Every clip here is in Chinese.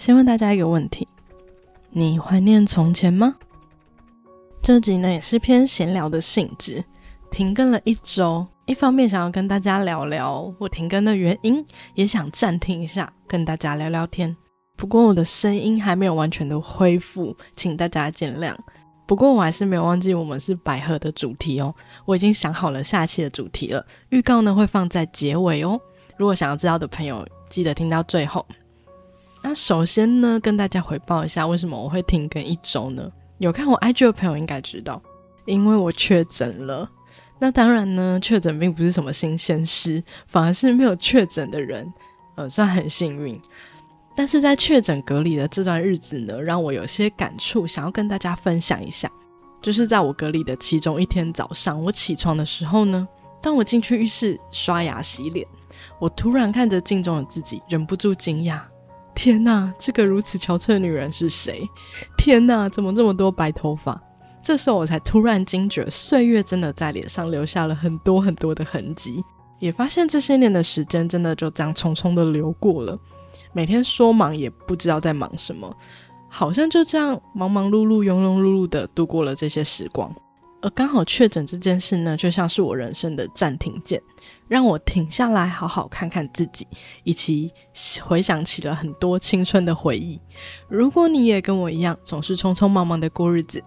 先问大家一个问题：你怀念从前吗？这集呢也是偏闲聊的性质，停更了一周，一方面想要跟大家聊聊我停更的原因，也想暂停一下跟大家聊聊天。不过我的声音还没有完全的恢复，请大家见谅。不过我还是没有忘记我们是百合的主题哦，我已经想好了下期的主题了，预告呢会放在结尾哦。如果想要知道的朋友，记得听到最后。那首先呢，跟大家回报一下，为什么我会停更一周呢？有看我 IG 的朋友应该知道，因为我确诊了。那当然呢，确诊并不是什么新鲜事，反而是没有确诊的人，呃，算很幸运。但是在确诊隔离的这段日子呢，让我有些感触，想要跟大家分享一下。就是在我隔离的其中一天早上，我起床的时候呢，当我进去浴室刷牙洗脸，我突然看着镜中的自己，忍不住惊讶。天呐，这个如此憔悴的女人是谁？天呐，怎么这么多白头发？这时候我才突然惊觉，岁月真的在脸上留下了很多很多的痕迹，也发现这些年的时间真的就这样匆匆的流过了。每天说忙也不知道在忙什么，好像就这样忙忙碌碌、庸庸碌碌的度过了这些时光。而刚好确诊这件事呢，就像是我人生的暂停键，让我停下来好好看看自己，以及回想起了很多青春的回忆。如果你也跟我一样，总是匆匆忙忙的过日子，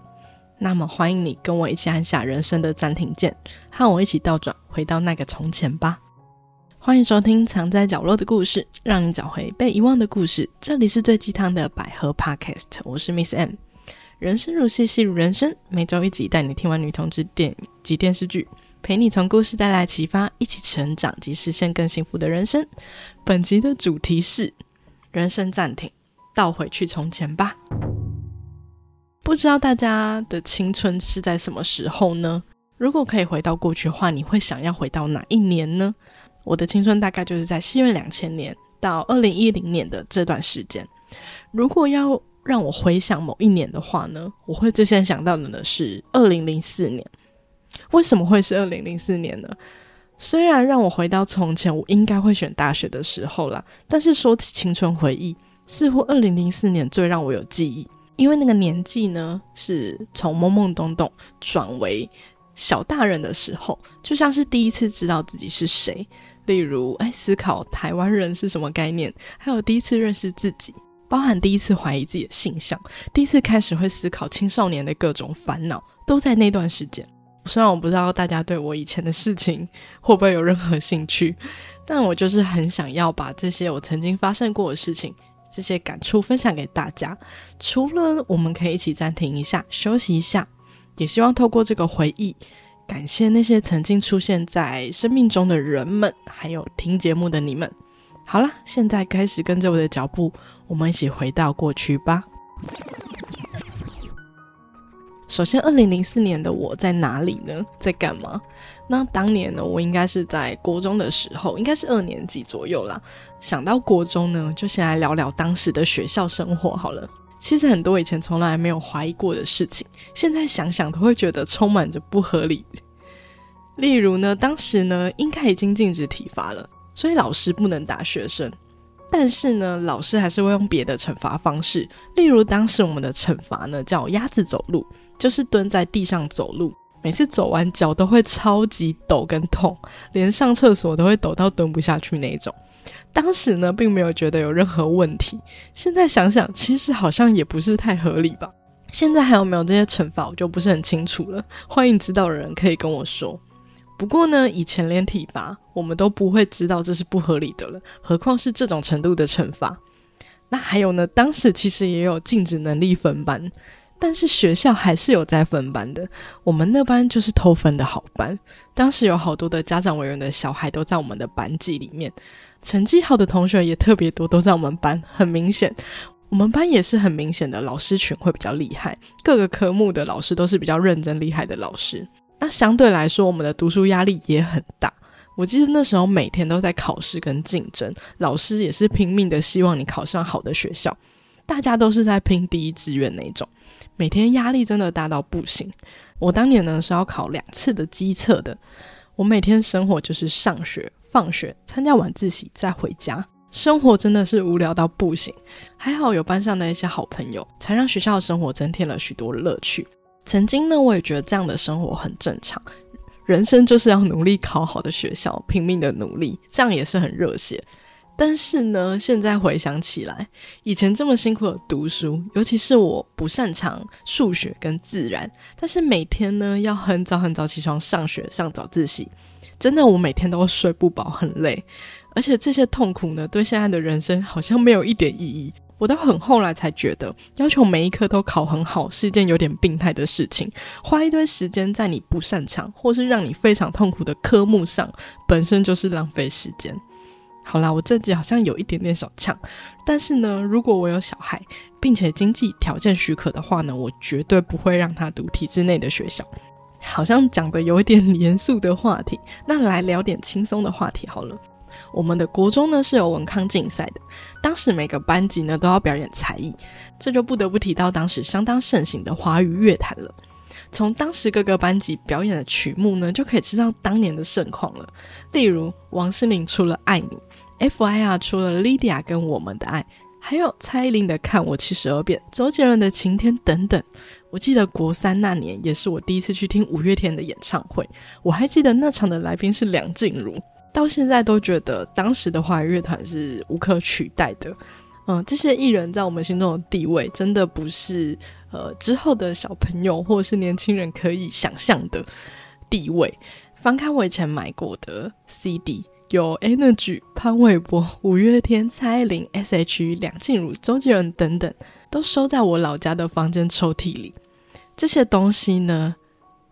那么欢迎你跟我一起按下人生的暂停键，和我一起倒转回到那个从前吧。欢迎收听《藏在角落的故事》，让你找回被遗忘的故事。这里是最鸡汤的百合 Podcast，我是 Miss M。人生如戏，戏如人生。每周一集，带你听完女同志电影及电视剧，陪你从故事带来启发，一起成长及实现更幸福的人生。本集的主题是人生暂停，倒回去从前吧。不知道大家的青春是在什么时候呢？如果可以回到过去的话，你会想要回到哪一年呢？我的青春大概就是在西元两千年到二零一零年的这段时间。如果要让我回想某一年的话呢，我会最先想到的呢是二零零四年。为什么会是二零零四年呢？虽然让我回到从前，我应该会选大学的时候啦，但是说起青春回忆，似乎二零零四年最让我有记忆，因为那个年纪呢是从懵懵懂懂转为小大人的时候，就像是第一次知道自己是谁，例如哎思考台湾人是什么概念，还有第一次认识自己。包含第一次怀疑自己的性向，第一次开始会思考青少年的各种烦恼，都在那段时间。虽然我不知道大家对我以前的事情会不会有任何兴趣，但我就是很想要把这些我曾经发生过的事情、这些感触分享给大家。除了我们可以一起暂停一下、休息一下，也希望透过这个回忆，感谢那些曾经出现在生命中的人们，还有听节目的你们。好了，现在开始跟着我的脚步，我们一起回到过去吧。首先，二零零四年的我在哪里呢？在干嘛？那当年呢，我应该是在国中的时候，应该是二年级左右啦。想到国中呢，就先来聊聊当时的学校生活好了。其实很多以前从来没有怀疑过的事情，现在想想都会觉得充满着不合理。例如呢，当时呢，应该已经禁止体罚了。所以老师不能打学生，但是呢，老师还是会用别的惩罚方式。例如，当时我们的惩罚呢叫鸭子走路，就是蹲在地上走路，每次走完脚都会超级抖跟痛，连上厕所都会抖到蹲不下去那种。当时呢，并没有觉得有任何问题。现在想想，其实好像也不是太合理吧。现在还有没有这些惩罚，我就不是很清楚了。欢迎知道的人可以跟我说。不过呢，以前连体罚我们都不会知道这是不合理的了，何况是这种程度的惩罚。那还有呢，当时其实也有禁止能力分班，但是学校还是有在分班的。我们那班就是偷分的好班，当时有好多的家长委员的小孩都在我们的班级里面，成绩好的同学也特别多，都在我们班。很明显，我们班也是很明显的老师群会比较厉害，各个科目的老师都是比较认真厉害的老师。那相对来说，我们的读书压力也很大。我记得那时候每天都在考试跟竞争，老师也是拼命的希望你考上好的学校，大家都是在拼第一志愿那种，每天压力真的大到不行。我当年呢是要考两次的机测的，我每天生活就是上学、放学、参加晚自习再回家，生活真的是无聊到不行。还好有班上的一些好朋友，才让学校的生活增添了许多乐趣。曾经呢，我也觉得这样的生活很正常，人生就是要努力考好的学校，拼命的努力，这样也是很热血。但是呢，现在回想起来，以前这么辛苦的读书，尤其是我不擅长数学跟自然，但是每天呢要很早很早起床上学上早自习，真的我每天都睡不饱，很累。而且这些痛苦呢，对现在的人生好像没有一点意义。我到很后来才觉得，要求每一科都考很好是一件有点病态的事情。花一堆时间在你不擅长或是让你非常痛苦的科目上，本身就是浪费时间。好啦，我这集好像有一点点小呛，但是呢，如果我有小孩，并且经济条件许可的话呢，我绝对不会让他读体制内的学校。好像讲的有一点 严肃的话题，那来聊点轻松的话题好了。我们的国中呢是有文康竞赛的，当时每个班级呢都要表演才艺，这就不得不提到当时相当盛行的华语乐坛了。从当时各个班级表演的曲目呢，就可以知道当年的盛况了。例如王心凌出了《爱你》。F.I.R. 出了《Lydia》跟《我们的爱》，还有蔡依林的《看我七十二变》，周杰伦的《晴天》等等。我记得国三那年也是我第一次去听五月天的演唱会，我还记得那场的来宾是梁静茹。到现在都觉得当时的华语乐团是无可取代的。嗯，这些艺人在我们心中的地位，真的不是呃之后的小朋友或是年轻人可以想象的地位。翻开我以前买过的 CD。有 Energy、潘玮柏、五月天、蔡依林、S.H.E、梁静茹、周杰伦等等，都收在我老家的房间抽屉里。这些东西呢，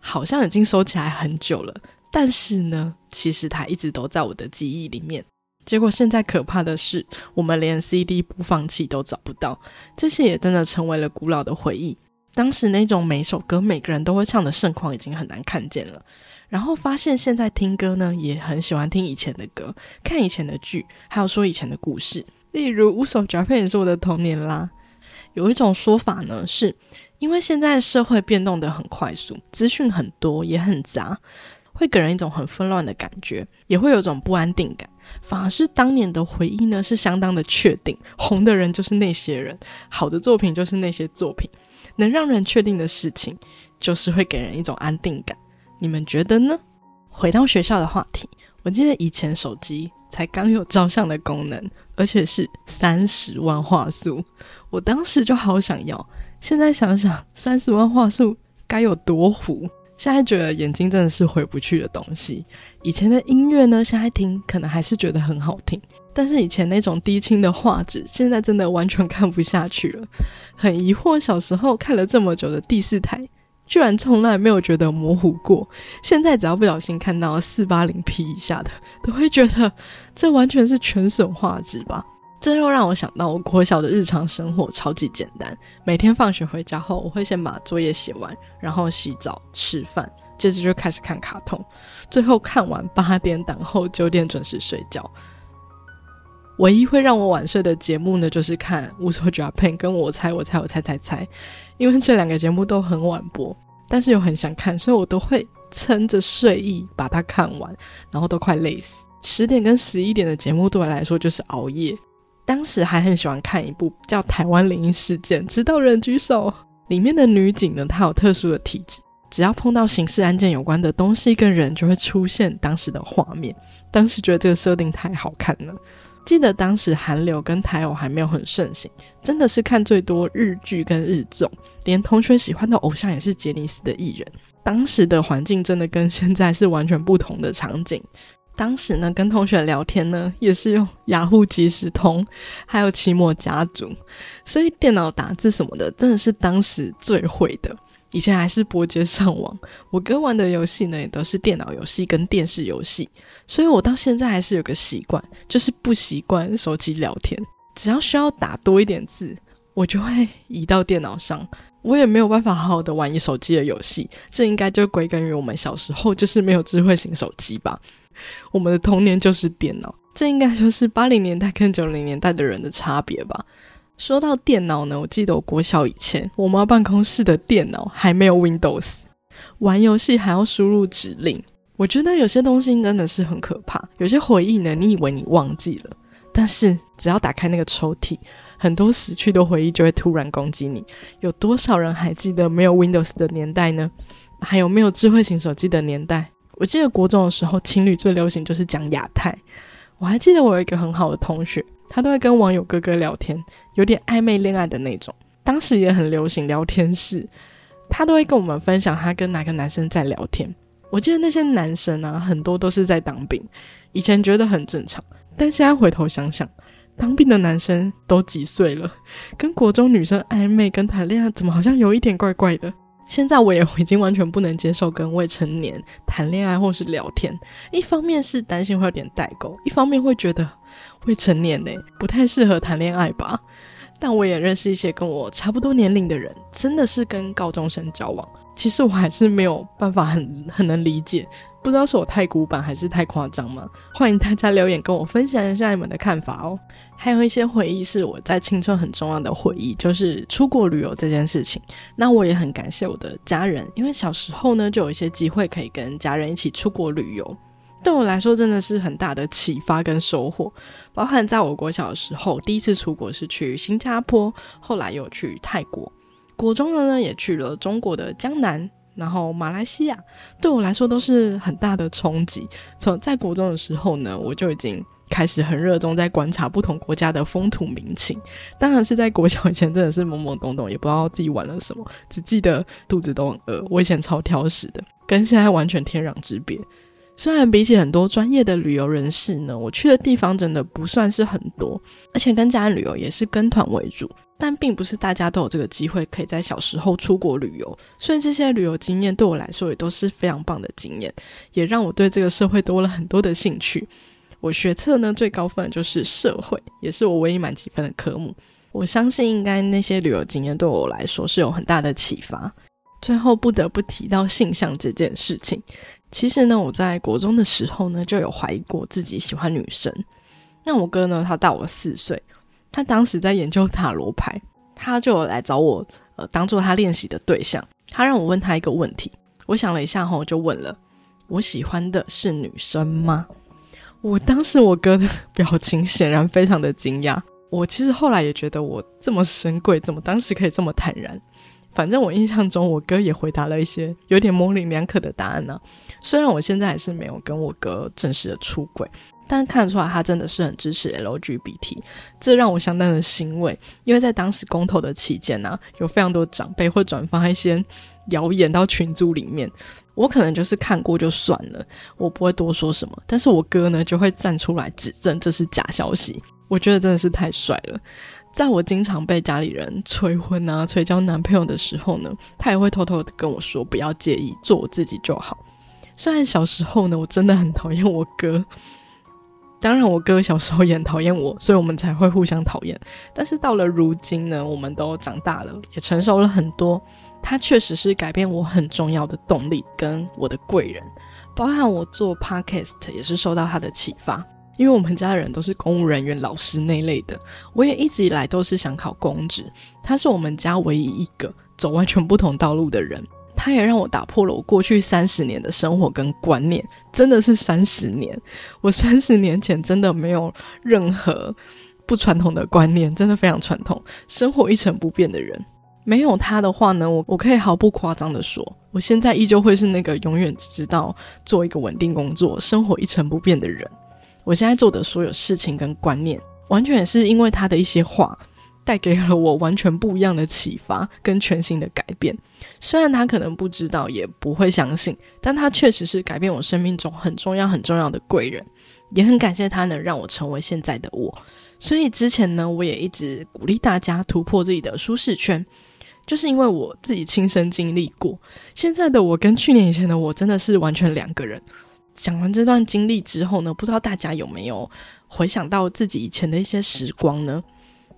好像已经收起来很久了，但是呢，其实它一直都在我的记忆里面。结果现在可怕的是，我们连 CD 播放器都找不到，这些也真的成为了古老的回忆。当时那种每首歌每个人都会唱的盛况，已经很难看见了。然后发现现在听歌呢，也很喜欢听以前的歌，看以前的剧，还有说以前的故事。例如《乌手夹片》也是我的童年啦。有一种说法呢，是因为现在社会变动的很快速，资讯很多也很杂，会给人一种很纷乱的感觉，也会有一种不安定感。反而是当年的回忆呢，是相当的确定，红的人就是那些人，好的作品就是那些作品，能让人确定的事情，就是会给人一种安定感。你们觉得呢？回到学校的话题，我记得以前手机才刚有照相的功能，而且是三十万画素，我当时就好想要。现在想想，三十万画素该有多糊？现在觉得眼睛真的是回不去的东西。以前的音乐呢，现在听可能还是觉得很好听，但是以前那种低清的画质，现在真的完全看不下去了。很疑惑，小时候看了这么久的第四台。居然从来没有觉得模糊过，现在只要不小心看到四八零 P 以下的，都会觉得这完全是全损画质吧。这又让我想到，我国小的日常生活超级简单，每天放学回家后，我会先把作业写完，然后洗澡、吃饭，接着就开始看卡通，最后看完八点档后九点准时睡觉。唯一会让我晚睡的节目呢，就是看《无所 Japan》跟我猜我猜我猜猜猜，因为这两个节目都很晚播，但是又很想看，所以我都会撑着睡意把它看完，然后都快累死。十点跟十一点的节目对我来说就是熬夜。当时还很喜欢看一部叫《台湾灵异事件》，知道人举手。里面的女警呢，她有特殊的体质，只要碰到刑事案件有关的东西跟人，就会出现当时的画面。当时觉得这个设定太好看了。记得当时韩流跟台偶还没有很盛行，真的是看最多日剧跟日综，连同学喜欢的偶像也是杰尼斯的艺人。当时的环境真的跟现在是完全不同的场景。当时呢，跟同学聊天呢，也是用雅虎即时通，还有奇摩家族，所以电脑打字什么的，真的是当时最会的。以前还是拨接上网，我哥玩的游戏呢也都是电脑游戏跟电视游戏，所以我到现在还是有个习惯，就是不习惯手机聊天。只要需要打多一点字，我就会移到电脑上。我也没有办法好好的玩一手机的游戏，这应该就归根于我们小时候就是没有智慧型手机吧。我们的童年就是电脑，这应该就是八零年代跟九零年代的人的差别吧。说到电脑呢，我记得我国小以前，我妈办公室的电脑还没有 Windows，玩游戏还要输入指令。我觉得有些东西真的是很可怕，有些回忆呢，你以为你忘记了，但是只要打开那个抽屉，很多死去的回忆就会突然攻击你。有多少人还记得没有 Windows 的年代呢？还有没有智慧型手机的年代？我记得国中的时候，情侣最流行就是讲亚太。我还记得我有一个很好的同学，他都会跟网友哥哥聊天，有点暧昧恋爱的那种。当时也很流行聊天室，他都会跟我们分享他跟哪个男生在聊天。我记得那些男生啊，很多都是在当兵，以前觉得很正常，但现在回头想想，当兵的男生都几岁了，跟国中女生暧昧跟谈恋爱，怎么好像有一点怪怪的？现在我也已经完全不能接受跟未成年谈恋爱或是聊天，一方面是担心会有点代沟，一方面会觉得未成年呢不太适合谈恋爱吧。但我也认识一些跟我差不多年龄的人，真的是跟高中生交往。其实我还是没有办法很很能理解，不知道是我太古板还是太夸张吗？欢迎大家留言跟我分享一下你们的看法哦。还有一些回忆是我在青春很重要的回忆，就是出国旅游这件事情。那我也很感谢我的家人，因为小时候呢就有一些机会可以跟家人一起出国旅游。对我来说真的是很大的启发跟收获，包含在我国小时候，第一次出国是去新加坡，后来又去泰国，国中的呢也去了中国的江南，然后马来西亚，对我来说都是很大的冲击。从在国中的时候呢，我就已经开始很热衷在观察不同国家的风土民情，当然是在国小以前真的是懵懵懂懂，也不知道自己玩了什么，只记得肚子都很饿。我以前超挑食的，跟现在完全天壤之别。虽然比起很多专业的旅游人士呢，我去的地方真的不算是很多，而且跟家人旅游也是跟团为主，但并不是大家都有这个机会可以在小时候出国旅游，所以这些旅游经验对我来说也都是非常棒的经验，也让我对这个社会多了很多的兴趣。我学测呢最高分就是社会，也是我唯一满几分的科目。我相信应该那些旅游经验对我来说是有很大的启发。最后不得不提到性向这件事情。其实呢，我在国中的时候呢，就有怀疑过自己喜欢女生。那我哥呢，他大我四岁，他当时在研究塔罗牌，他就来找我，呃，当做他练习的对象。他让我问他一个问题，我想了一下后，就问了：我喜欢的是女生吗？我当时我哥的表情显然非常的惊讶。我其实后来也觉得我这么神贵，怎么当时可以这么坦然？反正我印象中，我哥也回答了一些有点模棱两可的答案呢。虽然我现在还是没有跟我哥正式的出轨，但看得出来他真的是很支持 LGBT，这让我相当的欣慰。因为在当时公投的期间呢，有非常多长辈会转发一些谣言到群组里面，我可能就是看过就算了，我不会多说什么。但是我哥呢，就会站出来指证这是假消息。我觉得真的是太帅了。在我经常被家里人催婚啊、催交男朋友的时候呢，他也会偷偷的跟我说不要介意，做我自己就好。虽然小时候呢，我真的很讨厌我哥，当然我哥小时候也很讨厌我，所以我们才会互相讨厌。但是到了如今呢，我们都长大了，也成熟了很多。他确实是改变我很重要的动力跟我的贵人，包含我做 podcast 也是受到他的启发。因为我们家的人都是公务人员、老师那类的，我也一直以来都是想考公职。他是我们家唯一一个走完全不同道路的人，他也让我打破了我过去三十年的生活跟观念，真的是三十年。我三十年前真的没有任何不传统的观念，真的非常传统，生活一成不变的人。没有他的话呢，我我可以毫不夸张的说，我现在依旧会是那个永远只知道做一个稳定工作、生活一成不变的人。我现在做的所有事情跟观念，完全也是因为他的一些话，带给了我完全不一样的启发跟全新的改变。虽然他可能不知道，也不会相信，但他确实是改变我生命中很重要很重要的贵人，也很感谢他能让我成为现在的我。所以之前呢，我也一直鼓励大家突破自己的舒适圈，就是因为我自己亲身经历过。现在的我跟去年以前的我真的是完全两个人。讲完这段经历之后呢，不知道大家有没有回想到自己以前的一些时光呢？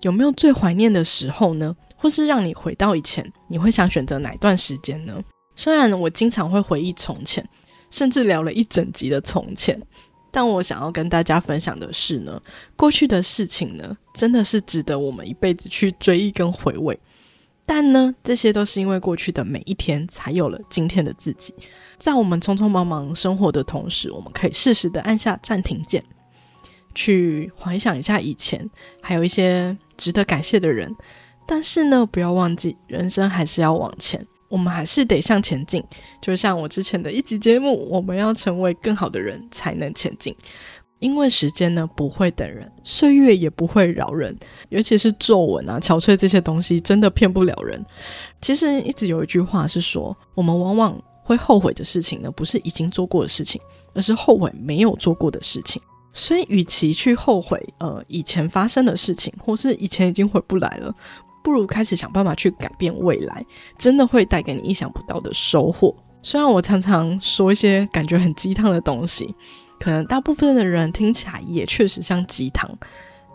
有没有最怀念的时候呢？或是让你回到以前，你会想选择哪段时间呢？虽然我经常会回忆从前，甚至聊了一整集的从前，但我想要跟大家分享的是呢，过去的事情呢，真的是值得我们一辈子去追忆跟回味。但呢，这些都是因为过去的每一天，才有了今天的自己。在我们匆匆忙忙生活的同时，我们可以适时的按下暂停键，去回想一下以前，还有一些值得感谢的人。但是呢，不要忘记，人生还是要往前，我们还是得向前进。就像我之前的一集节目，我们要成为更好的人，才能前进。因为时间呢不会等人，岁月也不会饶人，尤其是皱纹啊、憔悴这些东西，真的骗不了人。其实一直有一句话是说，我们往往会后悔的事情呢，不是已经做过的事情，而是后悔没有做过的事情。所以，与其去后悔呃以前发生的事情，或是以前已经回不来了，不如开始想办法去改变未来，真的会带给你意想不到的收获。虽然我常常说一些感觉很鸡汤的东西。可能大部分的人听起来也确实像鸡汤，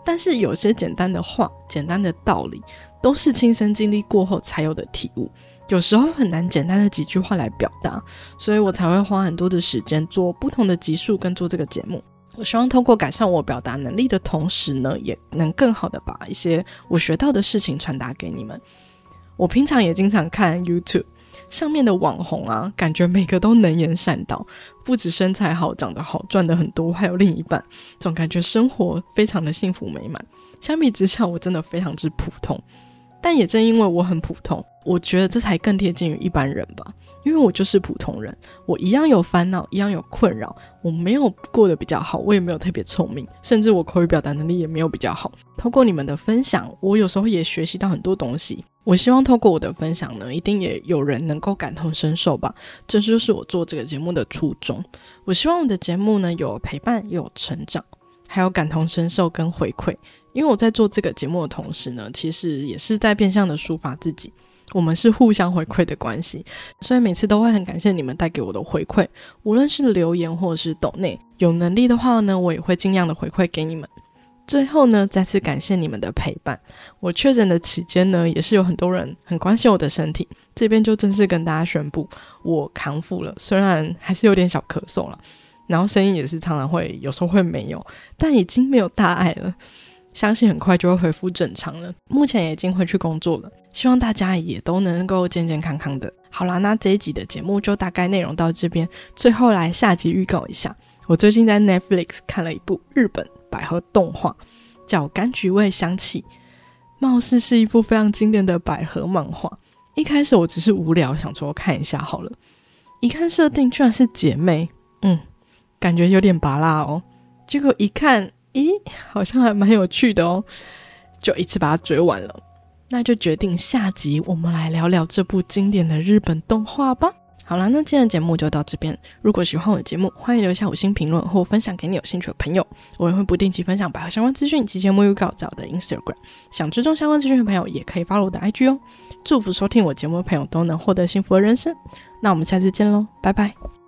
但是有些简单的话、简单的道理，都是亲身经历过后才有的体悟。有时候很难简单的几句话来表达，所以我才会花很多的时间做不同的集数跟做这个节目。我希望通过改善我表达能力的同时呢，也能更好的把一些我学到的事情传达给你们。我平常也经常看 YouTube。上面的网红啊，感觉每个都能言善道，不止身材好、长得好、赚的很多，还有另一半，总感觉生活非常的幸福美满。相比之下，我真的非常之普通，但也正因为我很普通，我觉得这才更贴近于一般人吧。因为我就是普通人，我一样有烦恼，一样有困扰，我没有过得比较好，我也没有特别聪明，甚至我口语表达能力也没有比较好。透过你们的分享，我有时候也学习到很多东西。我希望透过我的分享呢，一定也有人能够感同身受吧。这就是我做这个节目的初衷。我希望我的节目呢，有陪伴，有成长，还有感同身受跟回馈。因为我在做这个节目的同时呢，其实也是在变相的抒发自己。我们是互相回馈的关系，所以每次都会很感谢你们带给我的回馈，无论是留言或者是抖内。有能力的话呢，我也会尽量的回馈给你们。最后呢，再次感谢你们的陪伴。我确诊的期间呢，也是有很多人很关心我的身体。这边就正式跟大家宣布，我康复了，虽然还是有点小咳嗽了，然后声音也是常常会有时候会没有，但已经没有大碍了。相信很快就会恢复正常了。目前已经回去工作了，希望大家也都能够健健康康的。好啦，那这一集的节目就大概内容到这边。最后来下集预告一下，我最近在 Netflix 看了一部日本百合动画，叫《柑橘味香气》，貌似是一部非常经典的百合漫画。一开始我只是无聊想说看一下好了，一看设定居然是姐妹，嗯，感觉有点拔辣哦。结果一看。咦，好像还蛮有趣的哦，就一次把它追完了。那就决定下集我们来聊聊这部经典的日本动画吧。好了，那今天的节目就到这边。如果喜欢我的节目，欢迎留下五星评论或分享给你有兴趣的朋友。我也会不定期分享百合相关资讯及节目预告在我的 Instagram。想追踪相关资讯的朋友，也可以发我的 IG 哦。祝福收听我节目的朋友都能获得幸福的人生。那我们下次见喽，拜拜。